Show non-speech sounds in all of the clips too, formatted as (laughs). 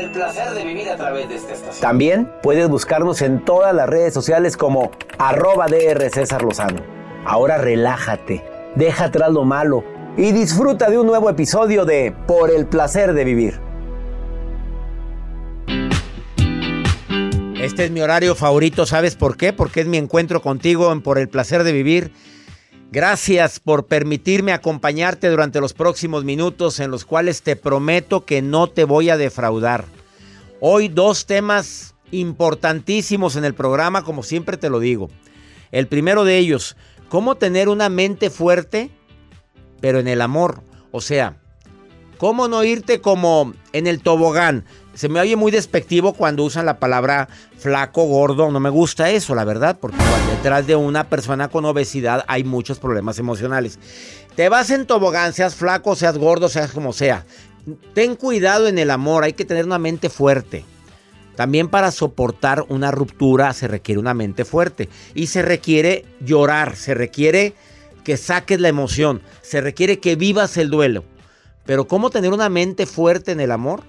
El placer de vivir a través de esta estación. También puedes buscarnos en todas las redes sociales como arroba DR César Lozano. Ahora relájate, deja atrás lo malo y disfruta de un nuevo episodio de Por el placer de vivir. Este es mi horario favorito, ¿sabes por qué? Porque es mi encuentro contigo en Por el placer de vivir. Gracias por permitirme acompañarte durante los próximos minutos en los cuales te prometo que no te voy a defraudar. Hoy dos temas importantísimos en el programa, como siempre te lo digo. El primero de ellos, cómo tener una mente fuerte, pero en el amor. O sea, cómo no irte como en el tobogán. Se me oye muy despectivo cuando usan la palabra flaco, gordo. No me gusta eso, la verdad, porque detrás de una persona con obesidad hay muchos problemas emocionales. Te vas en tobogán, seas flaco, seas gordo, seas como sea. Ten cuidado en el amor, hay que tener una mente fuerte. También para soportar una ruptura se requiere una mente fuerte. Y se requiere llorar, se requiere que saques la emoción, se requiere que vivas el duelo. Pero ¿cómo tener una mente fuerte en el amor?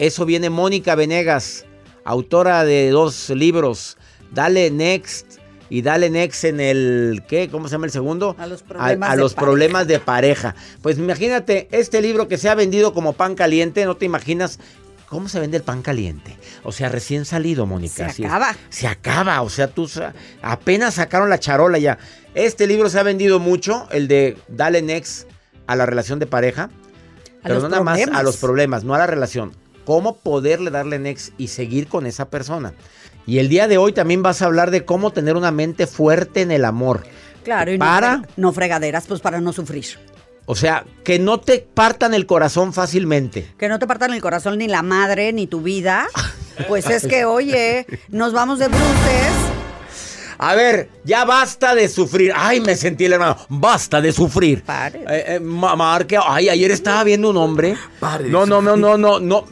Eso viene Mónica Venegas, autora de dos libros, Dale Next y Dale Next en el, ¿qué? ¿Cómo se llama el segundo? A los problemas, a, a de, los pareja. problemas de pareja. Pues imagínate, este libro que se ha vendido como pan caliente, no te imaginas cómo se vende el pan caliente. O sea, recién salido, Mónica. Se es. acaba. Se acaba, o sea, tú apenas sacaron la charola ya. Este libro se ha vendido mucho, el de Dale Next a la relación de pareja. A pero no nada más a los problemas, no a la relación. Cómo poderle darle next y seguir con esa persona. Y el día de hoy también vas a hablar de cómo tener una mente fuerte en el amor. Claro, y Para- no fregaderas, pues para no sufrir. O sea, que no te partan el corazón fácilmente. Que no te partan el corazón ni la madre ni tu vida. Pues es que, oye, nos vamos de bruces. A ver, ya basta de sufrir. Ay, me sentí el hermano. Basta de sufrir. Pare. Eh, eh, ma- Marque, ay, ayer estaba viendo un hombre. Pare No, no, no, no, no, no.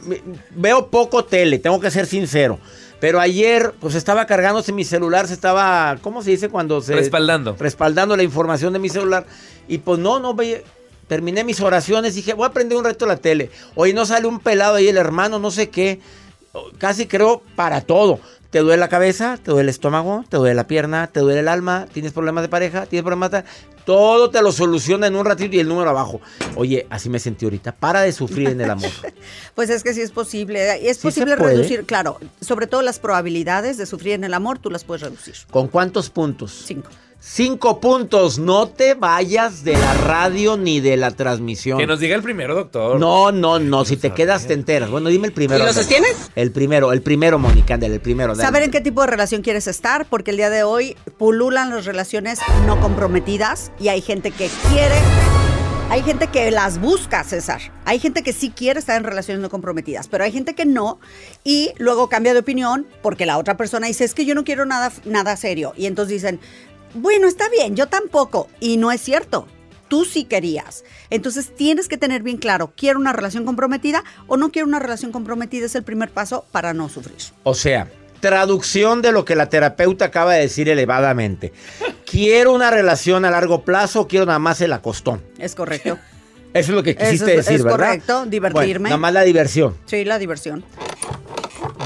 Veo poco tele, tengo que ser sincero. Pero ayer, pues estaba cargándose mi celular, se estaba, ¿cómo se dice cuando se Respaldando. respaldando la información de mi celular? Y pues no, no veía. Terminé mis oraciones, dije, voy a prender un reto la tele. Hoy no sale un pelado ahí, el hermano, no sé qué. Casi creo para todo. ¿Te duele la cabeza? ¿Te duele el estómago? ¿Te duele la pierna? ¿Te duele el alma? ¿Tienes problemas de pareja? ¿Tienes problemas de... Todo te lo soluciona en un ratito y el número abajo. Oye, así me sentí ahorita. Para de sufrir en el amor. (laughs) Pues es que sí es posible. Y es Sí posible reducir, claro, sobre todo las probabilidades de sufrir en el amor, tú las puedes reducir. ¿Con cuántos puntos? Cinco. Cinco puntos. No te vayas de la radio ni de la transmisión. Que nos diga el primero, doctor. No, no, no. Si te quedas, te enteras. Bueno, dime el primero. ¿Y lo Ándale. sostienes? El primero, el primero, Mónica, el primero. dale. Saber en qué tipo de relación quieres estar, porque el día de hoy pululan las relaciones no comprometidas y hay gente que quiere, hay gente que las busca, César. Hay gente que sí quiere estar en relaciones no comprometidas, pero hay gente que no y luego cambia de opinión porque la otra persona dice, es que yo no quiero nada, nada serio. Y entonces dicen, bueno, está bien, yo tampoco. Y no es cierto. Tú sí querías. Entonces tienes que tener bien claro, ¿quiero una relación comprometida o no quiero una relación comprometida? Es el primer paso para no sufrir. O sea, traducción de lo que la terapeuta acaba de decir elevadamente. ¿Quiero una relación a largo plazo o quiero nada más el acostón? Es correcto. (laughs) Eso es lo que quisiste es- decir, es ¿verdad? correcto, divertirme. Bueno, nada más la diversión. Sí, la diversión.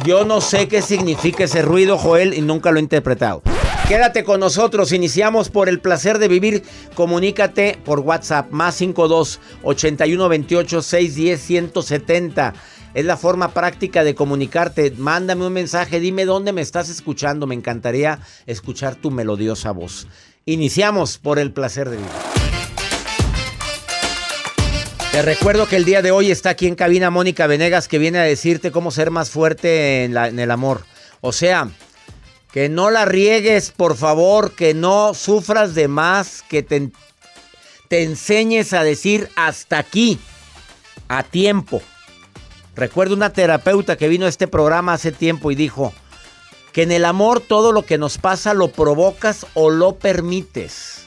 Yo no sé qué significa ese ruido, Joel, y nunca lo he interpretado. Quédate con nosotros, iniciamos por el placer de vivir. Comunícate por WhatsApp, más 52 81 28 610 170. Es la forma práctica de comunicarte. Mándame un mensaje, dime dónde me estás escuchando. Me encantaría escuchar tu melodiosa voz. Iniciamos por el placer de vivir. Te recuerdo que el día de hoy está aquí en cabina Mónica Venegas que viene a decirte cómo ser más fuerte en, en el amor. O sea, que no la riegues, por favor, que no sufras de más, que te, te enseñes a decir hasta aquí, a tiempo. Recuerdo una terapeuta que vino a este programa hace tiempo y dijo que en el amor todo lo que nos pasa lo provocas o lo permites.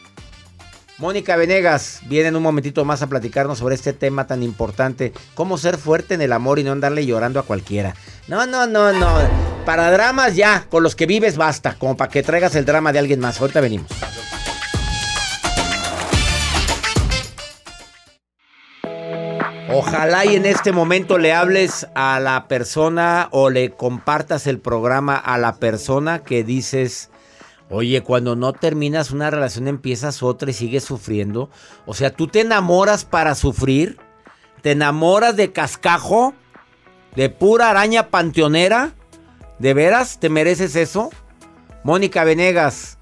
Mónica Venegas viene en un momentito más a platicarnos sobre este tema tan importante, cómo ser fuerte en el amor y no andarle llorando a cualquiera. No, no, no, no. Para dramas ya, con los que vives basta, como para que traigas el drama de alguien más. Ahorita venimos. Ojalá y en este momento le hables a la persona o le compartas el programa a la persona que dices, oye, cuando no terminas una relación empiezas otra y sigues sufriendo. O sea, tú te enamoras para sufrir, te enamoras de cascajo, de pura araña panteonera. ¿De veras te mereces eso? Mónica Venegas,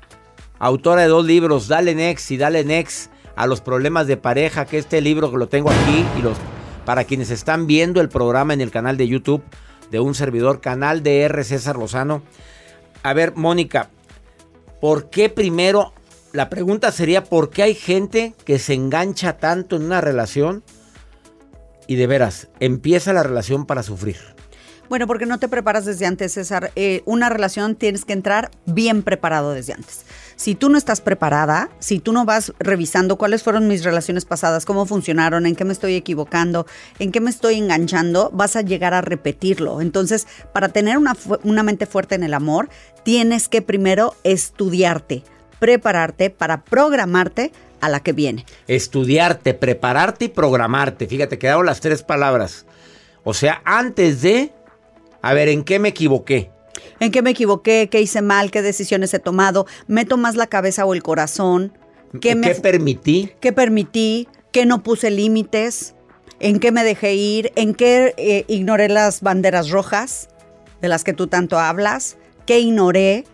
autora de dos libros, Dale Next y Dale Next a los problemas de pareja, que este libro que lo tengo aquí y los para quienes están viendo el programa en el canal de YouTube de un servidor, canal de R. César Lozano. A ver, Mónica, ¿por qué primero? La pregunta sería, ¿por qué hay gente que se engancha tanto en una relación y de veras empieza la relación para sufrir? Bueno, porque no te preparas desde antes, César. Eh, una relación tienes que entrar bien preparado desde antes. Si tú no estás preparada, si tú no vas revisando cuáles fueron mis relaciones pasadas, cómo funcionaron, en qué me estoy equivocando, en qué me estoy enganchando, vas a llegar a repetirlo. Entonces, para tener una, una mente fuerte en el amor, tienes que primero estudiarte, prepararte para programarte a la que viene. Estudiarte, prepararte y programarte. Fíjate, quedaron las tres palabras. O sea, antes de... A ver, ¿en qué me equivoqué? ¿En qué me equivoqué? ¿Qué hice mal? ¿Qué decisiones he tomado? ¿Meto más la cabeza o el corazón? ¿Qué, me permití? ¿Qué permití? ¿Qué no puse límites? ¿En qué me dejé ir? ¿En qué eh, ignoré las banderas rojas de las que tú tanto hablas? ¿Qué ignoré?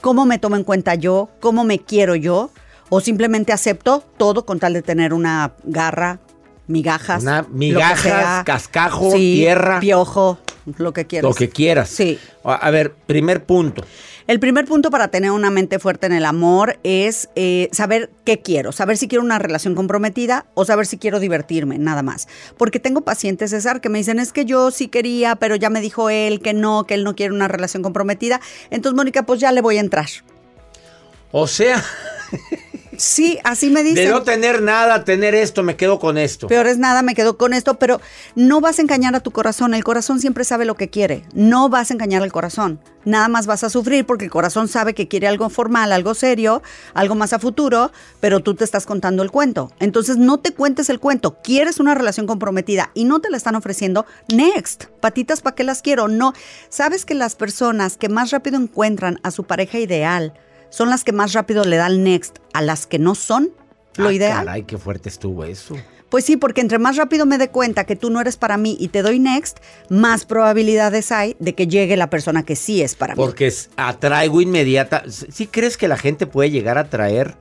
¿Cómo me tomo en cuenta yo? ¿Cómo me quiero yo? ¿O simplemente acepto todo con tal de tener una garra, migajas? Una migajas, cascajo, Sí, tierra. Piojo, lo que quieras. Lo que quieras. Sí. A ver, primer punto. El primer punto para tener una mente fuerte en el amor es eh, saber qué quiero, saber si quiero una relación comprometida o saber si quiero divertirme, nada más. Porque tengo pacientes, César, que me dicen, es que yo sí quería, pero ya me dijo él que no, que él no quiere una relación comprometida. Entonces, Mónica, pues ya le voy a entrar. O sea, Sí, así me de dicen. no tener nada, tener esto, me quedo con esto. Peor es nada, me quedo con esto, pero no vas a engañar a tu corazón. El corazón siempre sabe lo que quiere. No vas a engañar al corazón. Nada más vas a sufrir porque el corazón sabe que quiere algo formal, algo serio, algo más a futuro, pero tú te estás contando el cuento. Entonces no te cuentes el cuento. Quieres una relación comprometida y no te la están ofreciendo. Next. Patitas, ¿para qué las quiero? No. Sabes que las personas que más rápido encuentran a su pareja ideal son las que más rápido le dan next a las que no son lo Ah, ideal. Caray, qué fuerte estuvo eso. Pues sí, porque entre más rápido me dé cuenta que tú no eres para mí y te doy next, más probabilidades hay de que llegue la persona que sí es para mí. Porque atraigo inmediata. ¿Sí crees que la gente puede llegar a atraer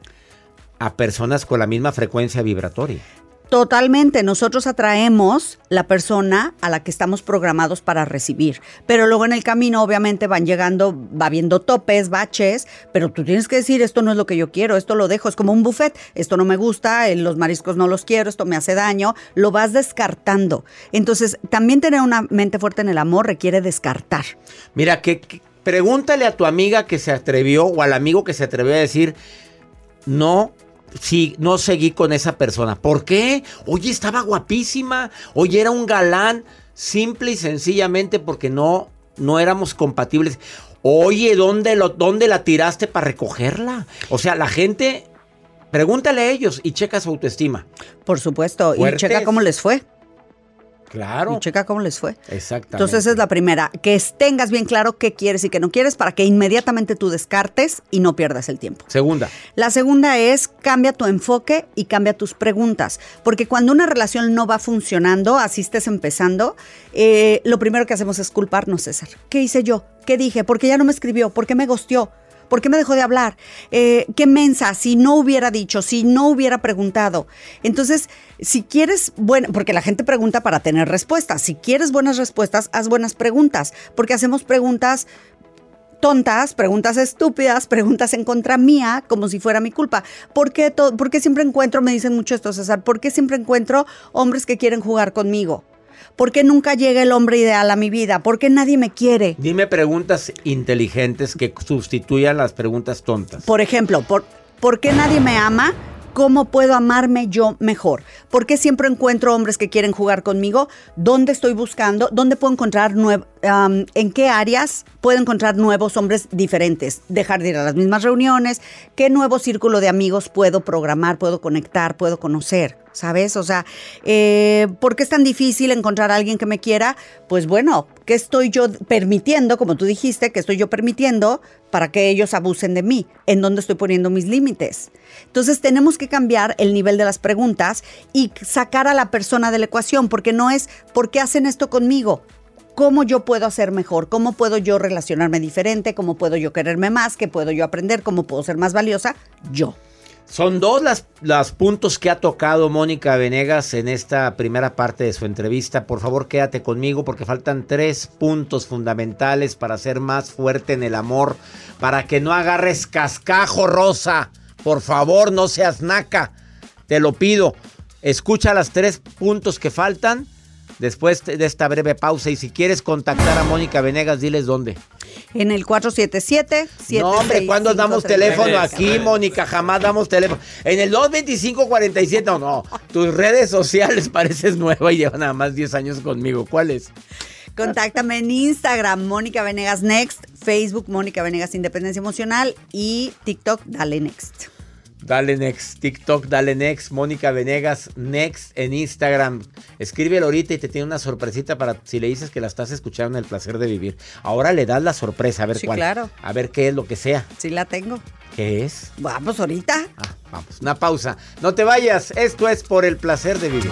a personas con la misma frecuencia vibratoria? Totalmente, nosotros atraemos la persona a la que estamos programados para recibir, pero luego en el camino obviamente van llegando, va habiendo topes, baches, pero tú tienes que decir, esto no es lo que yo quiero, esto lo dejo, es como un buffet, esto no me gusta, los mariscos no los quiero, esto me hace daño, lo vas descartando. Entonces, también tener una mente fuerte en el amor requiere descartar. Mira, que- pregúntale a tu amiga que se atrevió o al amigo que se atrevió a decir, no, sí, no seguí con esa persona. ¿Por qué? Oye, estaba guapísima. Oye, era un galán. Simple y sencillamente porque no, no éramos compatibles. Oye, ¿dónde, lo, ¿dónde la tiraste para recogerla? O sea, la gente, pregúntale a ellos y checa su autoestima. Por supuesto, y checa cómo les fue. Claro. Y checa cómo les fue. Exactamente. Entonces esa es la primera, que tengas bien claro qué quieres y qué no quieres para que inmediatamente tú descartes y no pierdas el tiempo. Segunda. La segunda es cambia tu enfoque y cambia tus preguntas, porque cuando una relación no va funcionando, así estés empezando, eh, lo primero que hacemos es culparnos, César. ¿Qué hice yo? ¿Qué dije? ¿Por qué ya no me escribió? ¿Por qué me gosteó? ¿Por qué me dejó de hablar? Eh, ¿Qué mensa? Si no hubiera dicho, si no hubiera preguntado. Entonces, si quieres, bueno, porque la gente pregunta para tener respuestas. Si quieres buenas respuestas, haz buenas preguntas, porque hacemos preguntas tontas, preguntas estúpidas, (laughs) preguntas en contra mía, como si fuera mi culpa. ¿Por qué, por qué siempre encuentro, me dicen mucho esto, César, por qué siempre encuentro hombres que quieren jugar conmigo? ¿Por qué nunca llega el hombre ideal a mi vida? ¿Por qué nadie me quiere? Dime preguntas inteligentes que sustituyan las preguntas tontas. Por ejemplo, ¿por, ¿por qué nadie me ama? ¿Cómo puedo amarme yo mejor? ¿Por qué siempre encuentro hombres que quieren jugar conmigo? ¿Dónde estoy buscando? ¿Dónde puedo encontrar nuev- am, en qué áreas puedo encontrar nuevos hombres diferentes? Dejar de ir a las mismas reuniones. ¿Qué nuevo círculo de amigos puedo programar, puedo conectar, puedo conocer? ¿Sabes? O sea, eh, ¿por qué es tan difícil encontrar a alguien que me quiera? Pues bueno, ¿qué estoy yo permitiendo, como tú dijiste, que estoy yo permitiendo para que ellos abusen de mí? ¿En dónde estoy poniendo mis límites? Entonces tenemos que cambiar el nivel de las preguntas y sacar a la persona de la ecuación, porque no es ¿por qué hacen esto conmigo? ¿Cómo yo puedo hacer mejor? ¿Cómo puedo yo relacionarme diferente? ¿Cómo puedo yo quererme más? ¿Qué puedo yo aprender? ¿Cómo puedo ser más valiosa? Yo. Son dos las, puntos que ha tocado Mónica Venegas en esta primera parte de su entrevista. Por favor, quédate conmigo porque faltan tres puntos fundamentales para ser más fuerte en el amor, para que no agarres cascajo rosa. Por favor, no seas naca. Te lo pido. Escucha los tres puntos que faltan después de esta breve pausa y si quieres contactar a Mónica Venegas, diles dónde. En el 477 No, hombre, ¿cuándo damos teléfono aquí, Mónica? Jamás damos teléfono. En el 225-47, no, no. Tus redes sociales pareces nueva y llevan nada más 10 años conmigo. ¿Cuáles? Contáctame en Instagram, Mónica Venegas Next, Facebook, Mónica Venegas Independencia Emocional y TikTok, Dale Next. Dale Next, TikTok, dale Next, Mónica Venegas Next en Instagram. Escríbelo ahorita y te tiene una sorpresita para si le dices que la estás escuchando en el placer de vivir. Ahora le das la sorpresa, a ver Sí, cuál. claro. A ver qué es lo que sea. Sí la tengo. ¿Qué es? Vamos ahorita. Ah, vamos, una pausa. No te vayas, esto es por el placer de vivir.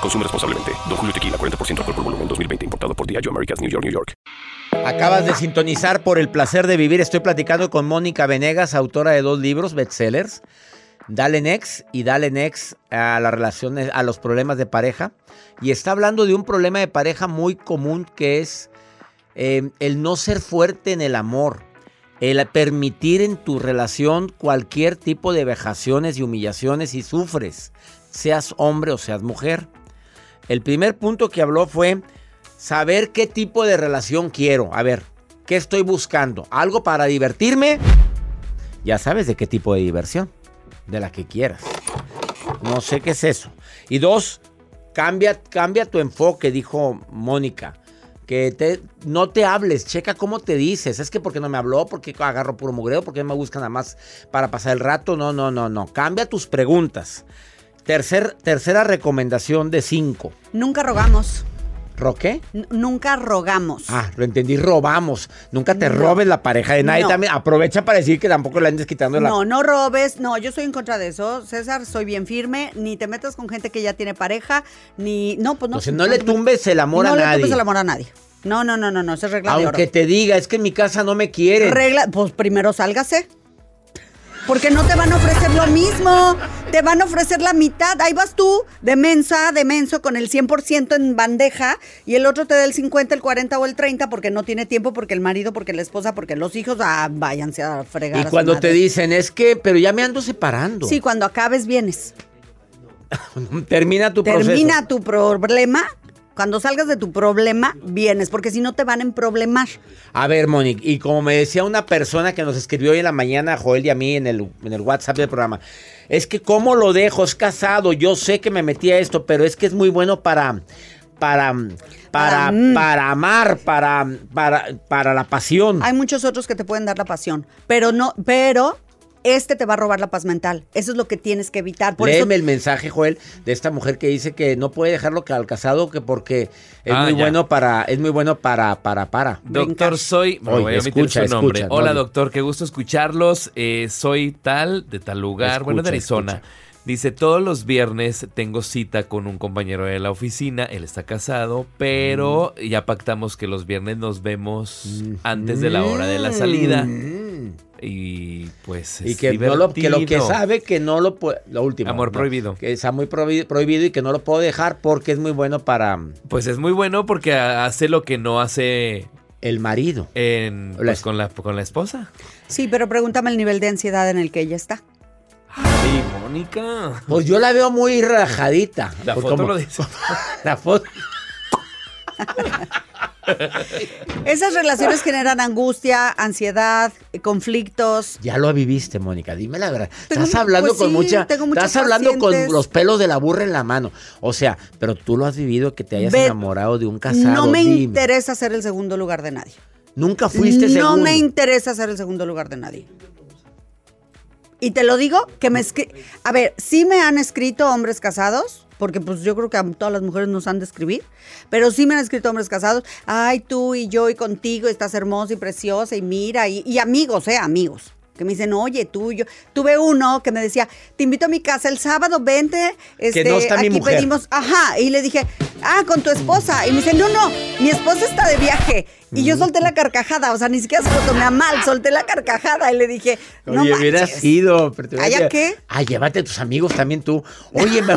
Consume responsablemente. Don Julio Tequila, 40% alcohol por volumen, 2020. Importado por Diageo Americas, New York, New York. Acabas de sintonizar por el placer de vivir. Estoy platicando con Mónica Venegas, autora de dos libros bestsellers. Dale next y dale next a las relaciones, a los problemas de pareja. Y está hablando de un problema de pareja muy común que es eh, el no ser fuerte en el amor. El permitir en tu relación cualquier tipo de vejaciones y humillaciones y sufres, seas hombre o seas mujer. El primer punto que habló fue saber qué tipo de relación quiero. A ver, ¿qué estoy buscando? ¿Algo para divertirme? Ya sabes de qué tipo de diversión. De la que quieras. No sé qué es eso. Y dos, cambia, cambia tu enfoque, dijo Mónica. Que te, no te hables, checa cómo te dices. Es que porque no me habló, porque agarro puro mugreo, porque me buscan nada más para pasar el rato. No, no, no, no. Cambia tus preguntas. Tercer, tercera recomendación de cinco. Nunca rogamos. ¿Roqué? nunca rogamos. Ah, lo entendí, robamos. Nunca te robes la pareja de nadie. También aprovecha para decir que tampoco le andes quitando la. No, no robes. No, yo soy en contra de eso. César, soy bien firme. Ni te metas con gente que ya tiene pareja, ni. No, pues no. O sea, no, le tumbes el amor a nadie. No le tumbes el amor a nadie. No, no, no, no, no, es regla Aunque de te diga, es que en mi casa no me quieren. Regla, pues primero sálgase. Porque no te van a ofrecer lo mismo. Te van a ofrecer la mitad. Ahí vas tú, de mensa, de menso, con el 100% en bandeja. Y el otro te da el 50, el 40 o el 30 porque no tiene tiempo, porque el marido, porque la esposa, porque los hijos. Ah, váyanse a fregar. Y cuando te dicen, es que, pero ya me ando separando. Sí, cuando acabes vienes. (laughs) Termina tu Termina tu problema cuando salgas de tu problema, vienes, porque si no te van a problemar. A ver, Monique, y como me decía una persona que nos escribió hoy en la mañana, Joel y a mí, en el, en el WhatsApp del programa, es que cómo lo dejo, es casado, yo sé que me metí a esto, pero es que es muy bueno para... Para, para, mm. para amar, para, para, para la pasión. Hay muchos otros que te pueden dar la pasión, pero no, pero este te va a robar la paz mental. Eso es lo que tienes que evitar. Por Léeme el mensaje, Joel, de esta mujer que dice que no puede dejarlo al casado que porque es ah, muy bueno para, es muy bueno para, para, para. Doctor, soy. voy a escucha, su nombre. Hola, doctor, qué gusto escucharlos. Eh, soy tal, de tal lugar, bueno, de Arizona. Dice, todos los viernes tengo cita con un compañero de la oficina, él está casado, pero mm. ya pactamos que los viernes nos vemos mm. antes de la hora de la salida. Mm. Y pues y que, lo, que lo que sabe que no lo puede, lo último. Amor prohibido. Que está muy prohibido y que no lo puedo dejar porque es muy bueno para... Pues es muy bueno porque hace lo que no hace el marido. En, pues, con, la, con la esposa. Sí, pero pregúntame el nivel de ansiedad en el que ella está. Ay, Mónica. Pues yo la veo muy rajadita. La pues foto lo dice. (laughs) la foto. Esas relaciones generan angustia, ansiedad, conflictos. Ya lo viviste, Mónica. Dime la verdad. estás hablando pues con mucha. Estás hablando con los pelos de la burra en la mano. O sea, pero tú lo has vivido que te hayas enamorado de un casado. No me interesa ser el segundo lugar de nadie. Nunca fuiste segundo. No me interesa ser el segundo lugar de nadie. Y te lo digo que me A ver, sí me han escrito hombres casados, porque pues yo creo que a todas las mujeres nos han de escribir, pero sí me han escrito hombres casados, ay, tú y yo y contigo estás hermosa y preciosa y mira, y, y amigos, eh, amigos que me dicen, oye, tú, yo. Tuve uno que me decía, te invito a mi casa el sábado, vente. Este, que no está aquí mi mujer. pedimos, ajá. Y le dije, ah, con tu esposa. Y me dice, no, no, mi esposa está de viaje. Y yo solté la carcajada, o sea, ni siquiera se lo tomé a mal, solté la carcajada y le dije, no Oye, hubieras ido. Pero te qué? Ah, llévate a tus amigos también tú. Oye, (laughs) me...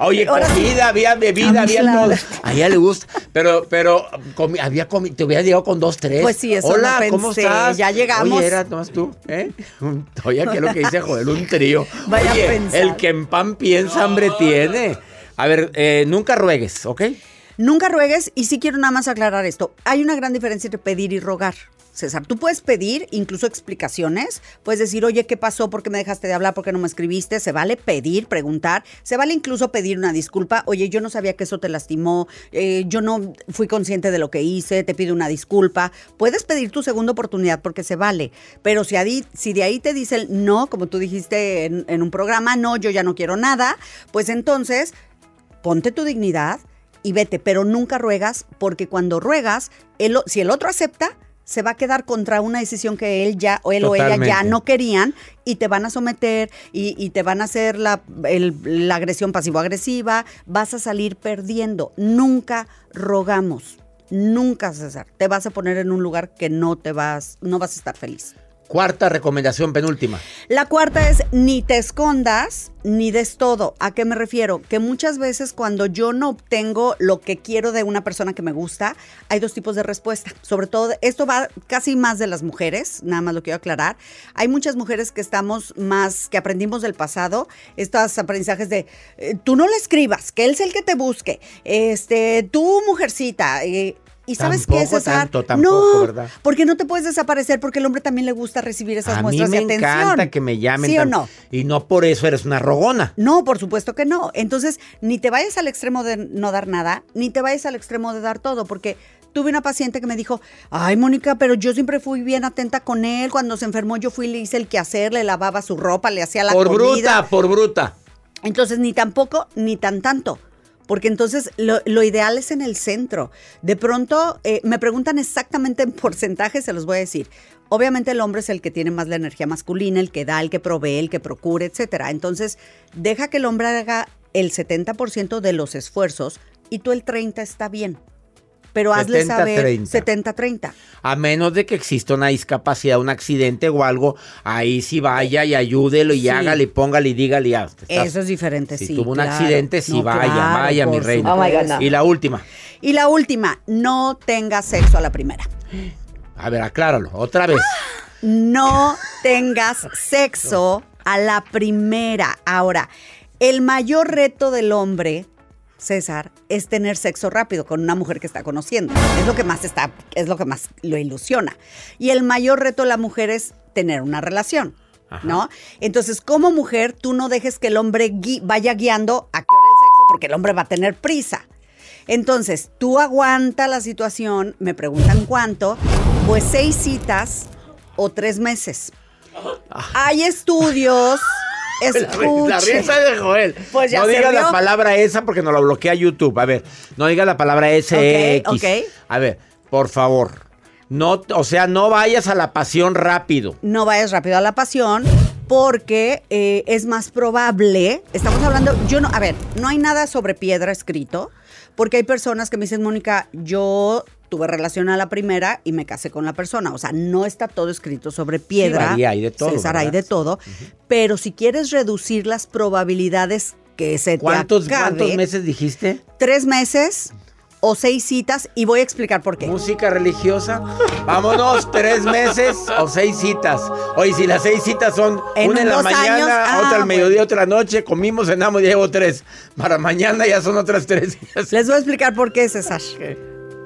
Oye, comida, había bebida, había todo. A ella le gusta. Pero, pero había te hubiera llegado con dos, tres. Pues sí, eso Hola, pensé. ¿cómo estás? Ya llegamos. Oye, era nomás tú, ¿eh? Oye, ¿qué es lo que dice Joel? Un trío. (laughs) Vaya Oye, a pensar. el que en pan piensa, hambre tiene. A ver, eh, nunca ruegues, ¿ok? Nunca ruegues y sí quiero nada más aclarar esto. Hay una gran diferencia entre pedir y rogar. César. Tú puedes pedir incluso explicaciones, puedes decir, oye, ¿qué pasó? ¿Por qué me dejaste de hablar? ¿Por qué no me escribiste? Se vale pedir, preguntar, se vale incluso pedir una disculpa, oye, yo no sabía que eso te lastimó, eh, yo no fui consciente de lo que hice, te pido una disculpa. Puedes pedir tu segunda oportunidad porque se vale, pero si, de ahí te dice el no, como tú dijiste en, un programa, no, yo ya no quiero nada, pues entonces ponte tu dignidad y vete, pero nunca ruegas porque cuando ruegas, si el otro acepta, se va a quedar contra una decisión que él ya o él o ella ya no querían y te van a someter y, te van a hacer la, la agresión pasivo-agresiva, vas a salir perdiendo. Nunca rogamos, nunca César, te vas a poner en un lugar que no te vas, no vas a estar feliz. Cuarta recomendación, penúltima. La cuarta es ni te escondas ni des todo. ¿A qué me refiero? Que muchas veces cuando yo no obtengo lo que quiero de una persona que me gusta, hay dos tipos de respuesta. Sobre todo, esto va casi más de las mujeres, nada más lo quiero aclarar. Hay muchas mujeres que estamos más, que aprendimos del pasado, estos aprendizajes de, eh, tú no le escribas, que él es el que te busque, este, tú mujercita, eh, ¿Y sabes qué es César? Tanto, no, ¿verdad? porque no te puedes desaparecer porque el hombre también le gusta recibir esas muestras de atención. A mí me encanta que me llamen. ¿Sí o no? Y no por eso eres una rogona. No, por supuesto que no. Entonces, ni te vayas al extremo de no dar nada, ni te vayas al extremo de dar todo, porque tuve una paciente que me dijo, ay, Mónica, pero yo siempre fui bien atenta con él. Cuando se enfermó yo fui y le hice el quehacer, le lavaba su ropa, le hacía la por comida. Por bruta, por bruta. Entonces, ni tampoco, ni tan tanto porque entonces lo, ideal es en el centro. De pronto eh, me preguntan exactamente en porcentaje, se los voy a decir. Obviamente el hombre es el que tiene más la energía masculina, el que da, el que provee, el que procura, etcétera. Entonces, deja que el hombre haga el 70% de los esfuerzos y tú el 30 está bien pero hazle saber 70-30. A menos de que exista una discapacidad, un accidente o algo, ahí sí vaya y ayúdelo y hágale y póngale y dígale. Ya, Eso es diferente, si sí. Si tuvo un accidente, sí vaya, vaya, mi reina. Oh y la última. Y la última, no tenga sexo a la primera. A ver, acláralo, otra vez. No tengas sexo a la primera. Ahora, el mayor reto del hombre César, es tener sexo rápido con una mujer que está conociendo. Es lo que más está, es lo que más lo ilusiona. Y el mayor reto de la mujer es tener una relación. ¿No? Entonces, como mujer, tú no dejes que el hombre vaya guiando a qué hora el sexo, porque el hombre va a tener prisa. Entonces, tú aguanta la situación, me preguntan cuánto, pues seis citas o tres meses. Ah. Hay estudios Escuche. La, risa de Joel. Pues ya no diga la palabra esa porque nos lo bloquea YouTube. A ver, no diga la palabra SX. Ok, A ver, por favor. No, o sea, no vayas a la pasión rápido. No vayas rápido a la pasión porque eh, es más probable. Estamos hablando, yo no, a ver, no hay nada sobre piedra escrito porque hay personas que me dicen, Mónica, yo tuve relación a la primera y me casé con la persona. O sea, no está todo escrito sobre piedra. Sí, hay de todo. César, hay de todo. Pero si quieres reducir las probabilidades que se ¿Cuántos, te acabe, ¿Cuántos meses dijiste? Tres meses o seis citas y voy a explicar por qué. Música religiosa. Vámonos, tres meses o seis citas. Oye, si las seis citas son una en la mañana, ah, otra al mediodía, otra la noche, comimos, cenamos, ya llevo tres. Para mañana ya son otras tres. Les voy a explicar por qué, César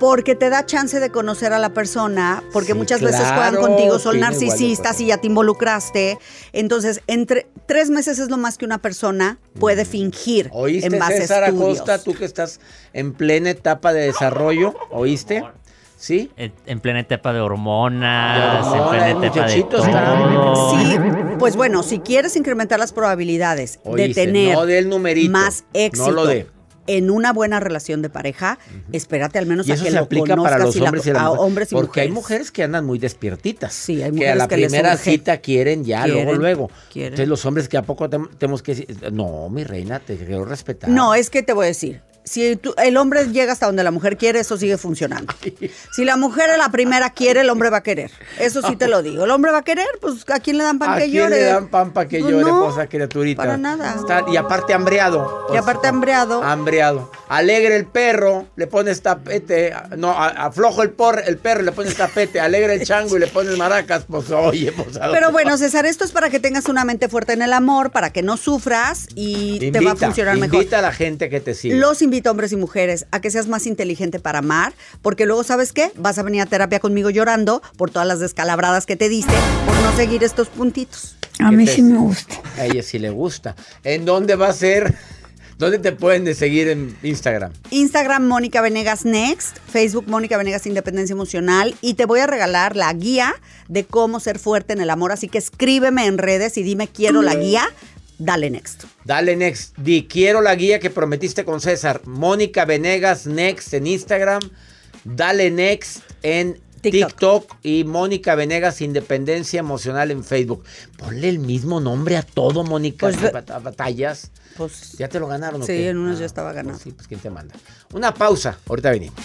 porque te da chance de conocer a la persona, porque muchas veces juegan contigo, son narcisistas y ya te involucraste. Entonces, entre tres meses es lo más que una persona puede fingir ¿Oíste, en base César a estudios. Acosta, tú que estás en plena etapa de desarrollo, ¿oíste? ¿Sí? En, plena etapa de hormonas, en plena etapa de todo. Sí, pues bueno, si quieres incrementar las probabilidades de tener más éxito. No lo de en una buena relación de pareja, espérate al menos y a eso que se lo aplica para los hombres, y, a hombres y Porque hay mujeres que andan muy despiertitas. Sí, hay mujeres que a la primera cita quieren ya, luego, luego. Quieren. Entonces los hombres que a poco tenemos que decir, no, mi reina, te quiero respetar. No, es que te voy a decir, si el hombre llega hasta donde la mujer quiere, eso sigue funcionando. Si la mujer es la primera quiere, el hombre va a querer. Eso sí te lo digo. El hombre va a querer, pues ¿a quién le dan pan que llore? ¿A quién le dan pan para que pues llore, no, criaturita? Para nada. y aparte hambreado. y aparte hambreado. Hambreado. Alegre el perro, le pones tapete. No, aflojo el, por, el perro, le pones tapete. Alegre el chango y le pones maracas. Pues oye, pues. Pero bueno, César, esto es para que tengas una mente fuerte en el amor, para que no sufras y te va a funcionar mejor. Invita a la gente que te siga. Los invito, hombres y mujeres, a que seas más inteligente para amar, porque luego, ¿sabes qué? Vas a venir a terapia conmigo llorando por todas las descalabradas que te diste por no seguir estos puntitos. A mí sí me gusta. A ella sí le gusta. ¿En dónde va a ser? ¿Dónde te pueden seguir en Instagram? Instagram Mónica Venegas Next, Facebook Mónica Venegas Independencia Emocional y te voy a regalar la guía de cómo ser fuerte en el amor, así que escríbeme en redes y dime quiero la guía. Dale next. Dale next. Di quiero la guía que prometiste con César. Mónica Venegas Next en Instagram. Dale next en TikTok. y Mónica Venegas Independencia Emocional en Facebook. Ponle el mismo nombre a todo, Mónica. Pues, batallas. Pues, ¿Ya te lo ganaron? Sí, o qué? en unos ya estaba ganado. Pues sí, pues ¿quién te manda? Una pausa. Ahorita venimos.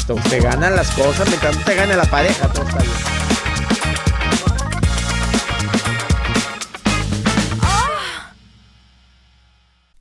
Entonces, te ganan las cosas mientras no te gane la pareja. Todo está bien.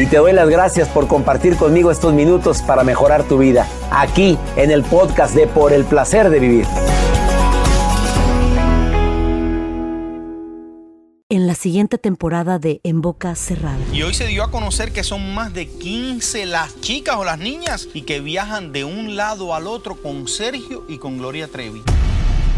Y te doy las gracias por compartir conmigo estos minutos para mejorar tu vida, aquí en el podcast de Por el Placer de Vivir. En la siguiente temporada de En Boca Cerrada. Y hoy se dio a conocer que son más de 15 las chicas o las niñas y que viajan de un lado al otro con Sergio y con Gloria Trevi.